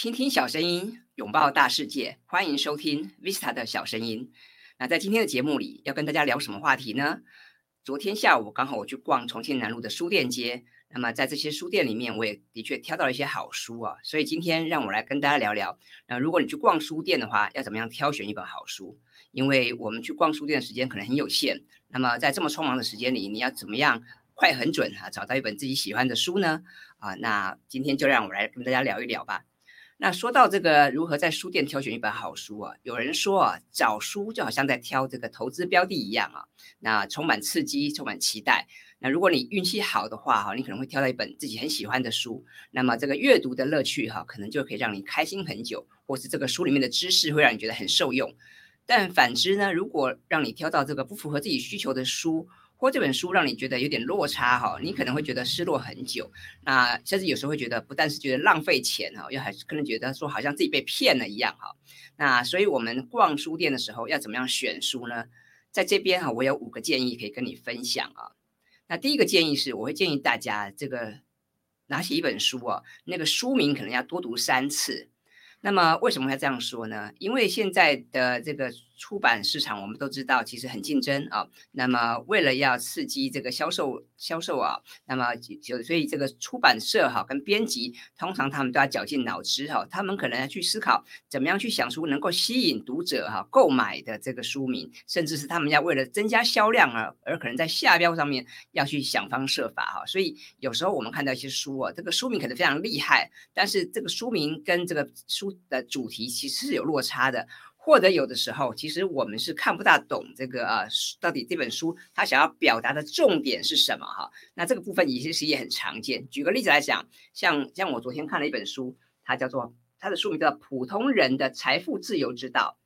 倾听小声音，拥抱大世界，欢迎收听 Vista 的小声音。那在今天的节目里，要跟大家聊什么话题呢？昨天下午刚好我去逛重庆南路的书店街，那么在这些书店里面，我也的确挑到了一些好书啊。所以今天让我来跟大家聊聊，那如果你去逛书店的话，要怎么样挑选一本好书？因为我们去逛书店的时间可能很有限，那么在这么匆忙的时间里，你要怎么样快很准啊找到一本自己喜欢的书呢？啊，那今天就让我来跟大家聊一聊吧。那说到这个如何在书店挑选一本好书啊，有人说啊，找书就好像在挑这个投资标的一样啊，那充满刺激，充满期待。那如果你运气好的话哈，你可能会挑到一本自己很喜欢的书，那么这个阅读的乐趣哈，可能就可以让你开心很久，或是这个书里面的知识会让你觉得很受用。但反之呢，如果让你挑到这个不符合自己需求的书，或这本书让你觉得有点落差哈，你可能会觉得失落很久。那甚至有时候会觉得，不但是觉得浪费钱哈，又还可能觉得说好像自己被骗了一样哈。那所以我们逛书店的时候要怎么样选书呢？在这边哈，我有五个建议可以跟你分享啊。那第一个建议是，我会建议大家这个拿起一本书啊，那个书名可能要多读三次。那么为什么要这样说呢？因为现在的这个。出版市场我们都知道，其实很竞争啊。那么为了要刺激这个销售销售啊，那么就所以这个出版社哈跟编辑，通常他们都要绞尽脑汁哈，他们可能要去思考怎么样去想出能够吸引读者哈购买的这个书名，甚至是他们要为了增加销量而而可能在下标上面要去想方设法哈。所以有时候我们看到一些书啊，这个书名可能非常厉害，但是这个书名跟这个书的主题其实是有落差的。或者有的时候，其实我们是看不大懂这个啊，到底这本书它想要表达的重点是什么哈？那这个部分其实也很常见。举个例子来讲，像像我昨天看了一本书，它叫做它的书名叫《普通人的财富自由之道》。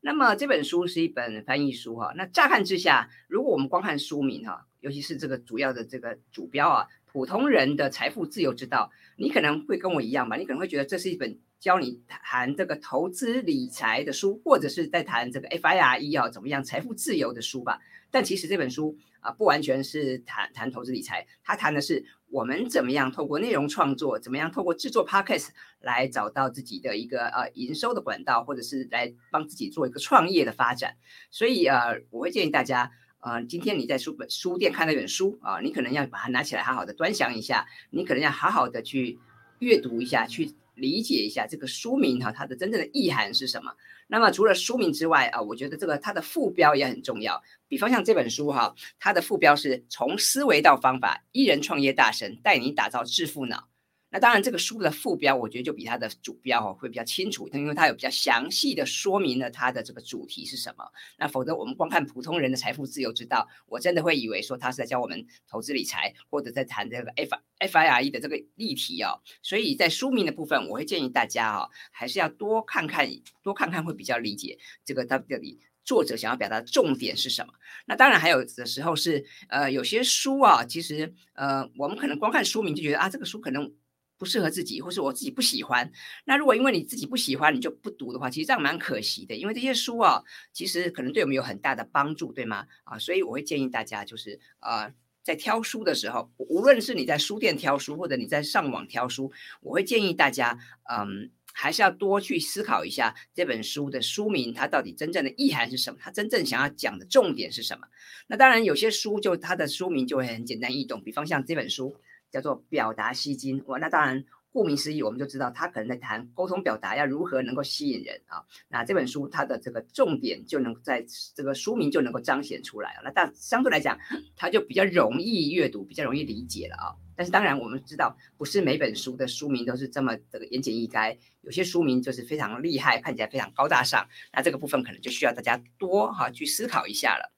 那么这本书是一本翻译书哈。那乍看之下，如果我们光看书名哈，尤其是这个主要的这个主标啊，《普通人的财富自由之道》，你可能会跟我一样吧？你可能会觉得这是一本。教你谈这个投资理财的书，或者是在谈这个 FIRE 啊怎么样财富自由的书吧。但其实这本书啊不完全是谈谈投资理财，它谈的是我们怎么样透过内容创作，怎么样透过制作 Podcast 来找到自己的一个呃营收的管道，或者是来帮自己做一个创业的发展。所以呃，我会建议大家，呃，今天你在书本书店看到一本书啊，你可能要把它拿起来好好的端详一下，你可能要好好的去阅读一下，去。理解一下这个书名哈，它的真正的意涵是什么？那么除了书名之外啊，我觉得这个它的副标也很重要。比方像这本书哈，它的副标是从思维到方法，一人创业大神带你打造致富脑。那当然，这个书的副标，我觉得就比它的主标哦会比较清楚，因为它有比较详细的说明了它的这个主题是什么。那否则我们光看普通人的财富自由之道，我真的会以为说他是在教我们投资理财，或者在谈这个 F F I R E 的这个例题哦。所以在书名的部分，我会建议大家哈，还是要多看看，多看看会比较理解这个到底作者想要表达的重点是什么。那当然还有的时候是呃有些书啊，其实呃我们可能光看书名就觉得啊这个书可能。不适合自己，或是我自己不喜欢。那如果因为你自己不喜欢，你就不读的话，其实这样蛮可惜的。因为这些书啊，其实可能对我们有很大的帮助，对吗？啊，所以我会建议大家，就是呃，在挑书的时候，无论是你在书店挑书，或者你在上网挑书，我会建议大家，嗯，还是要多去思考一下这本书的书名，它到底真正的意涵是什么，它真正想要讲的重点是什么。那当然，有些书就它的书名就会很简单易懂，比方像这本书。叫做表达吸睛哇，那当然顾名思义，我们就知道他可能在谈沟通表达要如何能够吸引人啊。那这本书它的这个重点就能在这个书名就能够彰显出来了。那但相对来讲，它就比较容易阅读，比较容易理解了啊。但是当然我们知道，不是每本书的书名都是这么这个言简意赅，有些书名就是非常厉害，看起来非常高大上。那这个部分可能就需要大家多哈去思考一下了。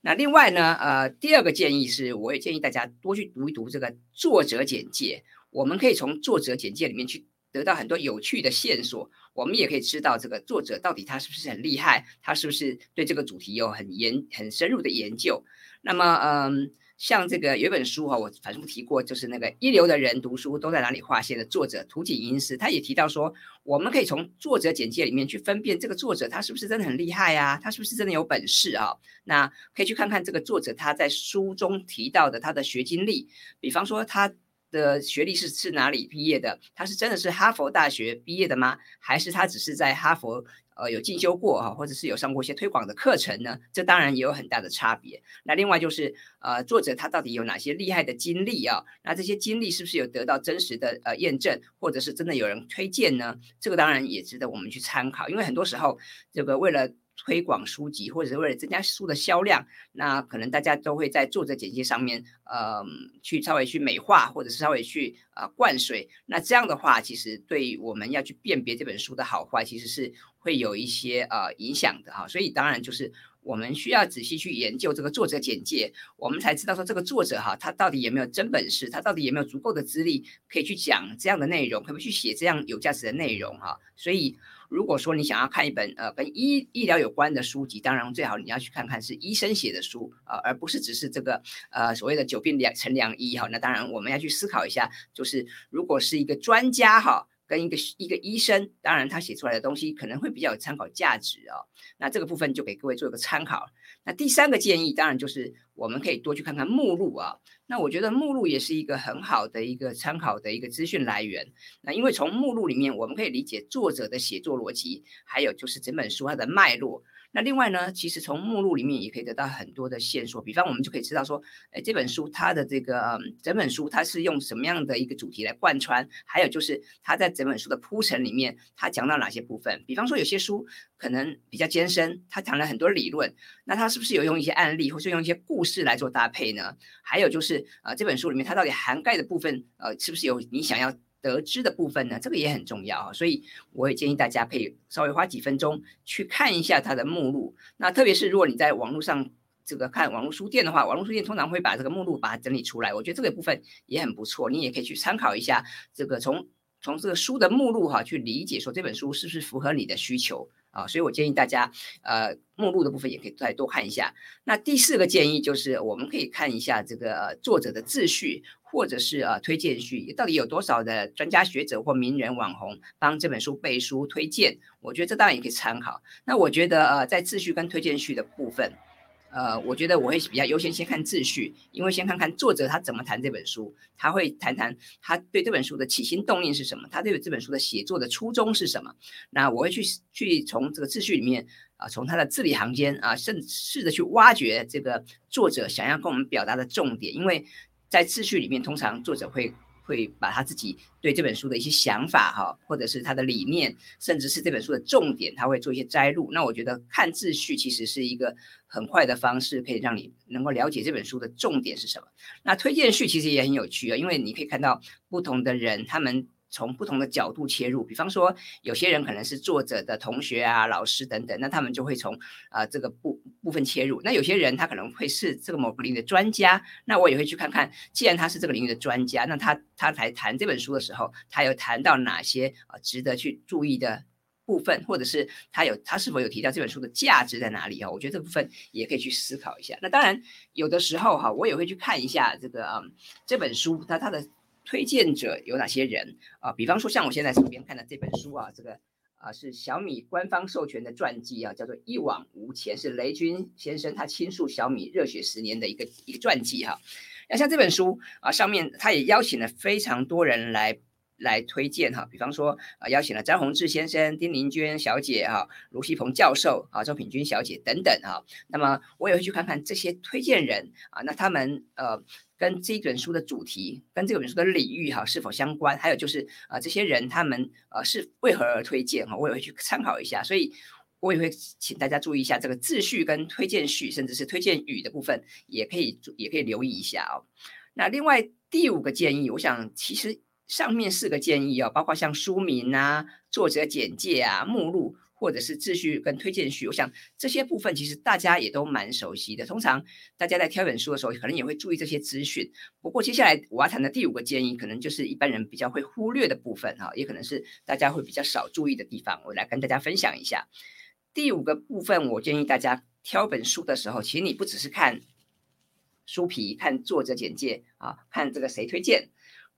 那另外呢，呃，第二个建议是，我也建议大家多去读一读这个作者简介。我们可以从作者简介里面去得到很多有趣的线索，我们也可以知道这个作者到底他是不是很厉害，他是不是对这个主题有很研很深入的研究。那么，嗯。像这个有一本书哈，我反复提过，就是那个一流的人读书都在哪里划线的作者图景英师，他也提到说，我们可以从作者简介里面去分辨这个作者他是不是真的很厉害啊，他是不是真的有本事啊？那可以去看看这个作者他在书中提到的他的学经历，比方说他的学历是是哪里毕业的？他是真的是哈佛大学毕业的吗？还是他只是在哈佛呃有进修过哈，或者是有上过一些推广的课程呢？这当然也有很大的差别。那另外就是呃作者他到底有哪些厉害的经历啊？那这些经历是不是有得到真实的呃验证，或者是真的有人推荐呢？这个当然也值得我们去参考，因为很多时候这个为了推广书籍，或者是为了增加书的销量，那可能大家都会在作者简介上面，呃，去稍微去美化，或者是稍微去呃灌水。那这样的话，其实对我们要去辨别这本书的好坏，其实是会有一些呃影响的哈。所以当然就是我们需要仔细去研究这个作者简介，我们才知道说这个作者哈，他到底有没有真本事，他到底有没有足够的资历可以去讲这样的内容，可不可以去写这样有价值的内容哈。所以。如果说你想要看一本呃跟医医疗有关的书籍，当然最好你要去看看是医生写的书啊，而不是只是这个呃所谓的久病良成良医哈。那当然我们要去思考一下，就是如果是一个专家哈。跟一个一个医生，当然他写出来的东西可能会比较有参考价值哦。那这个部分就给各位做一个参考。那第三个建议，当然就是我们可以多去看看目录啊。那我觉得目录也是一个很好的一个参考的一个资讯来源。那因为从目录里面，我们可以理解作者的写作逻辑，还有就是整本书它的脉络。那另外呢，其实从目录里面也可以得到很多的线索，比方我们就可以知道说，哎，这本书它的这个整本书它是用什么样的一个主题来贯穿，还有就是它在整本书的铺陈里面，它讲到哪些部分？比方说有些书可能比较艰深，它讲了很多理论，那它是不是有用一些案例，或是用一些故事来做搭配呢？还有就是呃，这本书里面它到底涵盖的部分，呃，是不是有你想要？得知的部分呢，这个也很重要啊，所以我也建议大家可以稍微花几分钟去看一下它的目录。那特别是如果你在网络上这个看网络书店的话，网络书店通常会把这个目录把它整理出来，我觉得这个部分也很不错，你也可以去参考一下。这个从从这个书的目录哈去理解说这本书是不是符合你的需求啊，所以我建议大家呃目录的部分也可以再多看一下。那第四个建议就是我们可以看一下这个作者的自序。或者是呃推荐序，到底有多少的专家学者或名人网红帮这本书背书推荐？我觉得这当然也可以参考。那我觉得呃在自序跟推荐序的部分，呃，我觉得我会比较优先先看自序，因为先看看作者他怎么谈这本书，他会谈谈他对这本书的起心动念是什么，他对这本书的写作的初衷是什么。那我会去去从这个自序里面啊，从他的字里行间啊，甚试着去挖掘这个作者想要跟我们表达的重点，因为。在自序里面，通常作者会会把他自己对这本书的一些想法哈，或者是他的理念，甚至是这本书的重点，他会做一些摘录。那我觉得看自序其实是一个很快的方式，可以让你能够了解这本书的重点是什么。那推荐序其实也很有趣啊，因为你可以看到不同的人他们。从不同的角度切入，比方说，有些人可能是作者的同学啊、老师等等，那他们就会从啊这个部部分切入。那有些人他可能会是这个某个领域的专家，那我也会去看看，既然他是这个领域的专家，那他他来谈这本书的时候，他有谈到哪些啊值得去注意的部分，或者是他有他是否有提到这本书的价值在哪里啊？我觉得这部分也可以去思考一下。那当然，有的时候哈，我也会去看一下这个啊这本书，它它的。推荐者有哪些人啊？比方说，像我现在手边看的这本书啊，这个啊是小米官方授权的传记啊，叫做《一往无前》，是雷军先生他倾诉小米热血十年的一个一个传记哈。那像这本书啊，上面他也邀请了非常多人来来推荐哈，比方说啊，邀请了张宏志先生、丁玲娟小姐哈、卢锡鹏教授啊、周品君小姐等等哈。那么我也会去看看这些推荐人啊，那他们呃。跟这本书的主题，跟这本书的领域哈是否相关？还有就是啊，这些人他们呃是为何而推荐哈？我也会去参考一下，所以我也会请大家注意一下这个自序跟推荐序，甚至是推荐语的部分，也可以也可以留意一下哦。那另外第五个建议，我想其实上面四个建议哦，包括像书名啊、作者简介啊、目录。或者是秩序跟推荐序，我想这些部分其实大家也都蛮熟悉的。通常大家在挑本书的时候，可能也会注意这些资讯。不过接下来我要谈的第五个建议，可能就是一般人比较会忽略的部分哈，也可能是大家会比较少注意的地方。我来跟大家分享一下。第五个部分，我建议大家挑本书的时候，其实你不只是看书皮、看作者简介啊，看这个谁推荐，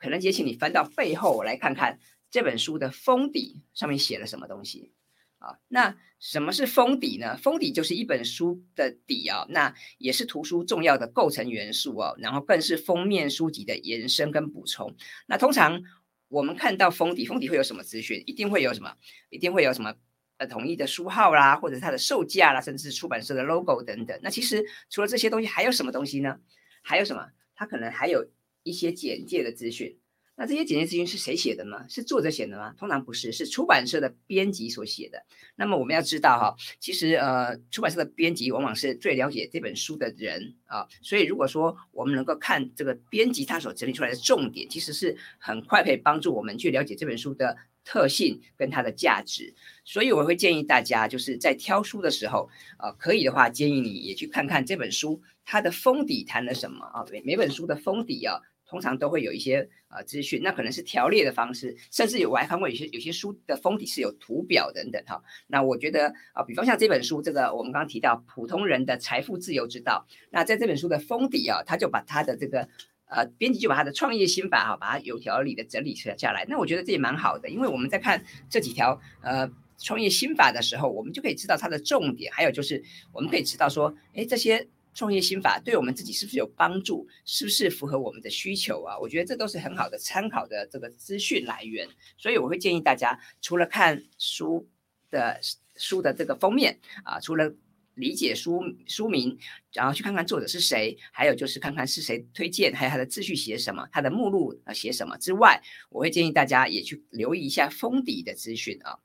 可能也请你翻到背后来看看这本书的封底上面写了什么东西。啊。那什么是封底呢？封底就是一本书的底啊，那也是图书重要的构成元素哦，然后更是封面书籍的延伸跟补充。那通常我们看到封底，封底会有什么资讯？一定会有什么？一定会有什么？呃，统一的书号啦，或者它的售价啦，甚至出版社的 logo 等等。那其实除了这些东西，还有什么东西呢？还有什么？它可能还有一些简介的资讯。那这些简介资讯是谁写的呢？是作者写的吗？通常不是，是出版社的编辑所写的。那么我们要知道哈，其实呃，出版社的编辑往往是最了解这本书的人啊，所以如果说我们能够看这个编辑他所整理出来的重点，其实是很快可以帮助我们去了解这本书的特性跟它的价值。所以我会建议大家，就是在挑书的时候，呃，可以的话，建议你也去看看这本书它的封底谈了什么啊，每每本书的封底啊。通常都会有一些呃资讯，那可能是条列的方式，甚至有我还看过有些有些书的封底是有图表等等哈。那我觉得啊，比方像这本书，这个我们刚刚提到普通人的财富自由之道，那在这本书的封底啊，他就把他的这个呃编辑就把他的创业心法哈，把它有条理的整理下来。那我觉得这也蛮好的，因为我们在看这几条呃创业心法的时候，我们就可以知道它的重点，还有就是我们可以知道说，哎这些。创业心法对我们自己是不是有帮助？是不是符合我们的需求啊？我觉得这都是很好的参考的这个资讯来源。所以我会建议大家，除了看书的书的这个封面啊，除了理解书书名，然后去看看作者是谁，还有就是看看是谁推荐，还有他的自序写什么，他的目录啊写什么之外，我会建议大家也去留意一下封底的资讯啊。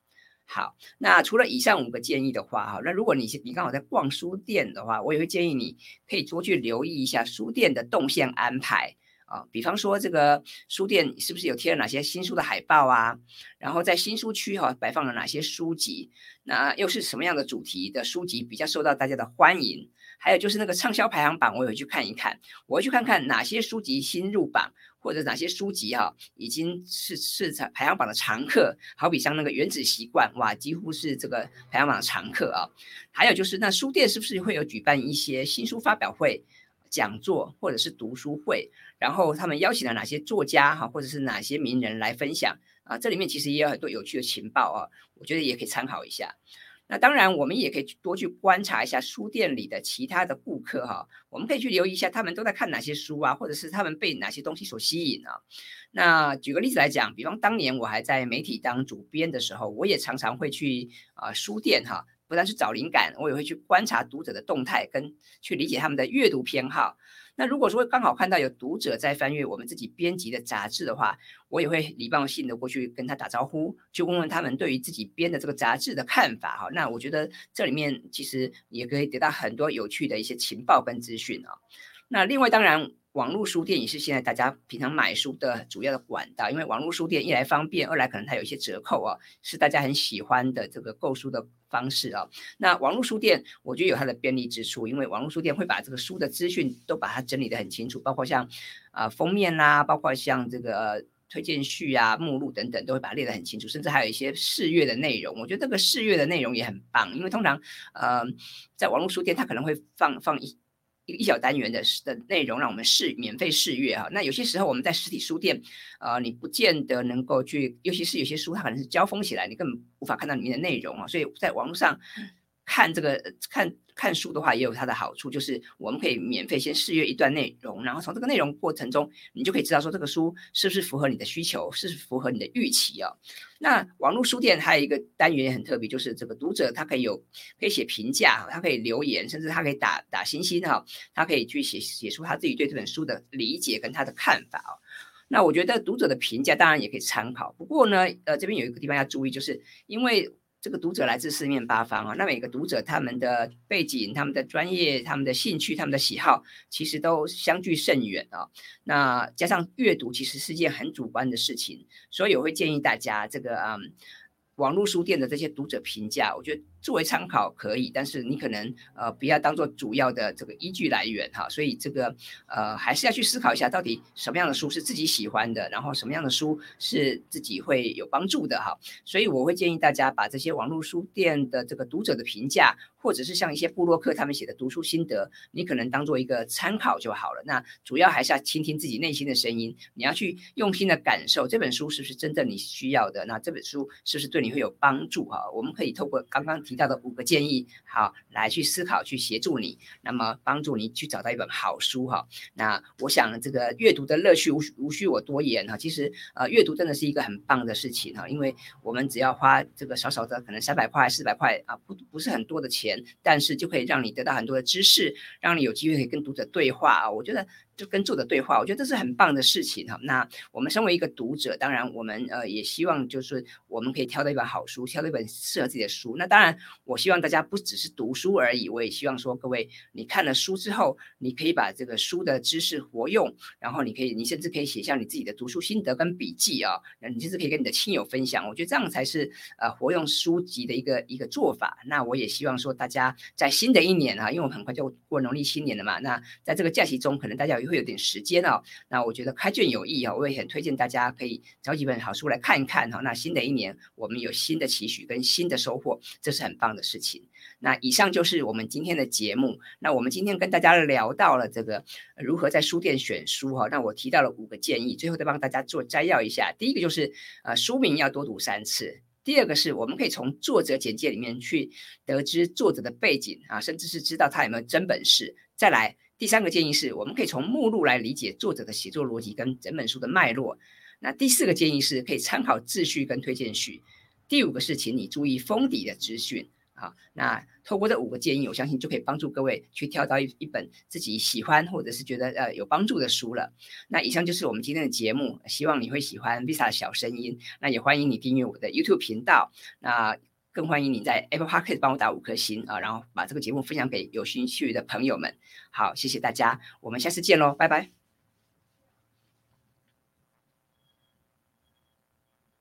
好，那除了以上五个建议的话，哈，那如果你你刚好在逛书店的话，我也会建议你可以多去留意一下书店的动线安排啊，比方说这个书店是不是有贴了哪些新书的海报啊？然后在新书区哈摆放了哪些书籍？那又是什么样的主题的书籍比较受到大家的欢迎？还有就是那个畅销排行榜，我有去看一看，我会去看看哪些书籍新入榜。或者哪些书籍哈已经是是排行榜的常客，好比像那个《原子习惯》哇，几乎是这个排行榜的常客啊。还有就是那书店是不是会有举办一些新书发表会、讲座或者是读书会？然后他们邀请了哪些作家哈，或者是哪些名人来分享啊？这里面其实也有很多有趣的情报啊，我觉得也可以参考一下。那当然，我们也可以多去观察一下书店里的其他的顾客哈，我们可以去留意一下他们都在看哪些书啊，或者是他们被哪些东西所吸引啊。那举个例子来讲，比方当年我还在媒体当主编的时候，我也常常会去啊书店哈，不但是找灵感，我也会去观察读者的动态，跟去理解他们的阅读偏好。那如果说刚好看到有读者在翻阅我们自己编辑的杂志的话，我也会礼貌性的过去跟他打招呼，去问问他们对于自己编的这个杂志的看法哈。那我觉得这里面其实也可以得到很多有趣的一些情报跟资讯啊。那另外当然。网络书店也是现在大家平常买书的主要的管道，因为网络书店一来方便，二来可能它有一些折扣啊，是大家很喜欢的这个购书的方式啊。那网络书店我觉得有它的便利之处，因为网络书店会把这个书的资讯都把它整理的很清楚，包括像啊封面啦，包括像这个推荐序啊、目录等等，都会把它列得很清楚，甚至还有一些试阅的内容。我觉得这个试阅的内容也很棒，因为通常呃在网络书店它可能会放放一。一小单元的的内容，让我们试免费试阅哈。那有些时候我们在实体书店，呃，你不见得能够去，尤其是有些书它可能是胶封起来，你根本无法看到里面的内容啊。所以在网络上看这个看。看书的话也有它的好处，就是我们可以免费先试阅一段内容，然后从这个内容过程中，你就可以知道说这个书是不是符合你的需求，是符合你的预期哦。那网络书店还有一个单元也很特别，就是这个读者他可以有可以写评价，他可以留言，甚至他可以打打星星哈，他可以去写写出他自己对这本书的理解跟他的看法哦。那我觉得读者的评价当然也可以参考，不过呢，呃，这边有一个地方要注意，就是因为。这个读者来自四面八方啊，那每个读者他们的背景、他们的专业、他们的兴趣、他们的喜好，其实都相距甚远啊。那加上阅读其实是件很主观的事情，所以我会建议大家，这个嗯，网络书店的这些读者评价，我觉得作为参考可以，但是你可能呃不要当做主要的这个依据来源哈。所以这个呃还是要去思考一下，到底什么样的书是自己喜欢的，然后什么样的书是自己会有帮助的哈。所以我会建议大家把这些网络书店的这个读者的评价。或者是像一些布洛克他们写的读书心得，你可能当做一个参考就好了。那主要还是要倾听自己内心的声音，你要去用心的感受这本书是不是真正你需要的。那这本书是不是对你会有帮助？哈，我们可以透过刚刚提到的五个建议，好来去思考，去协助你，那么帮助你去找到一本好书。哈，那我想这个阅读的乐趣无无需我多言哈。其实呃，阅读真的是一个很棒的事情哈，因为我们只要花这个少少的可能三百块、四百块啊，不不是很多的钱。但是就可以让你得到很多的知识，让你有机会可以跟读者对话啊！我觉得。就跟作者对话，我觉得这是很棒的事情哈。那我们身为一个读者，当然我们呃也希望就是我们可以挑到一本好书，挑到一本适合自己的书。那当然，我希望大家不只是读书而已，我也希望说各位，你看了书之后，你可以把这个书的知识活用，然后你可以，你甚至可以写下你自己的读书心得跟笔记啊。那你甚至可以跟你的亲友分享。我觉得这样才是呃活用书籍的一个一个做法。那我也希望说大家在新的一年啊，因为我很快就过农历新年了嘛。那在这个假期中，可能大家有。会有点时间哦，那我觉得开卷有益啊，我也很推荐大家可以找几本好书来看一看哈。那新的一年，我们有新的期许跟新的收获，这是很棒的事情。那以上就是我们今天的节目。那我们今天跟大家聊到了这个如何在书店选书哈。那我提到了五个建议，最后再帮大家做摘要一下。第一个就是呃书名要多读三次。第二个是我们可以从作者简介里面去得知作者的背景啊，甚至是知道他有没有真本事。再来。第三个建议是，我们可以从目录来理解作者的写作逻辑跟整本书的脉络。那第四个建议是可以参考自序跟推荐序。第五个是，请你注意封底的资讯。好，那透过这五个建议，我相信就可以帮助各位去挑到一一本自己喜欢或者是觉得呃有帮助的书了。那以上就是我们今天的节目，希望你会喜欢 Visa 的小声音。那也欢迎你订阅我的 YouTube 频道。那更欢迎你在 Apple Podcast 帮我打五颗星啊，然后把这个节目分享给有兴趣的朋友们。好，谢谢大家，我们下次见喽，拜拜。